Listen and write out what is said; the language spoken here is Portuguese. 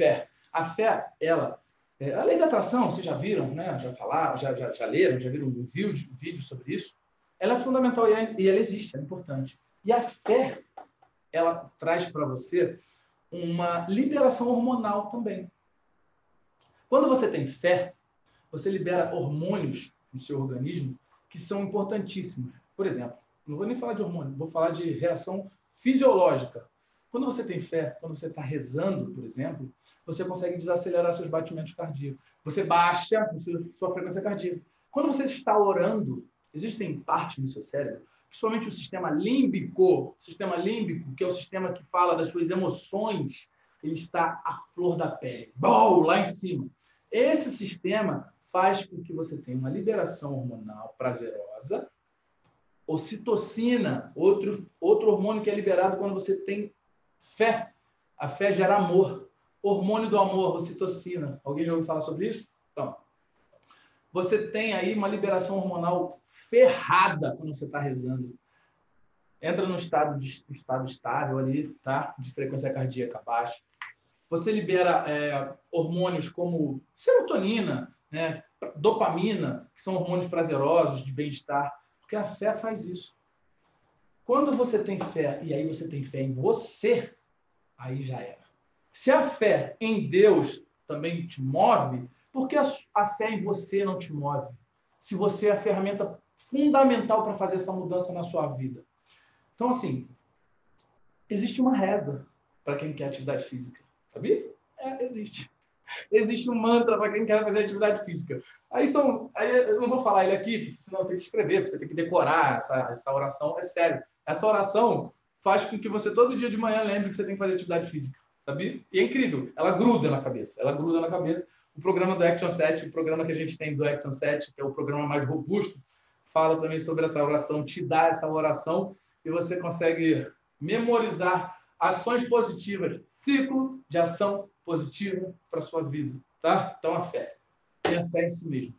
fé. A fé, ela, é, a lei da atração, vocês já viram, né? já falaram, já, já, já leram, já viram um vídeo, sobre isso. Ela é fundamental e, é, e ela existe, é importante. E a fé, ela traz para você uma liberação hormonal também. Quando você tem fé, você libera hormônios no seu organismo que são importantíssimos. Por exemplo, não vou nem falar de hormônio, vou falar de reação fisiológica. Quando você tem fé, quando você está rezando, por exemplo, você consegue desacelerar seus batimentos cardíacos. Você baixa sua frequência cardíaca. Quando você está orando, existem partes no seu cérebro, principalmente o sistema límbico, o sistema límbico, que é o sistema que fala das suas emoções, ele está à flor da pele, Bom, lá em cima. Esse sistema faz com que você tenha uma liberação hormonal prazerosa, ocitocina, outro, outro hormônio que é liberado quando você tem fé. A fé gera amor. Hormônio do amor, ocitocina. Alguém já ouviu falar sobre isso? Então, você tem aí uma liberação hormonal ferrada quando você está rezando. Entra no estado, de, estado estável ali, tá? De frequência cardíaca baixa. Você libera é, hormônios como serotonina, né? dopamina, que são hormônios prazerosos de bem-estar porque a fé faz isso. Quando você tem fé e aí você tem fé em você, aí já era. Se a fé em Deus também te move, por que a fé em você não te move? Se você é a ferramenta fundamental para fazer essa mudança na sua vida. Então, assim, existe uma reza para quem quer atividade física. Sabia? É, existe. Existe um mantra para quem quer fazer atividade física. Aí são. Aí eu não vou falar ele aqui, senão eu tenho que escrever, você tem que decorar essa, essa oração. É sério. Essa oração faz com que você todo dia de manhã lembre que você tem que fazer atividade física. Sabe? E é incrível. Ela gruda na cabeça. Ela gruda na cabeça. O programa do Action 7, o programa que a gente tem do Action 7, que é o programa mais robusto, fala também sobre essa oração, te dá essa oração e você consegue memorizar ações positivas, ciclo de ação positiva para sua vida, tá? Então a fé. Tenha fé em si mesmo.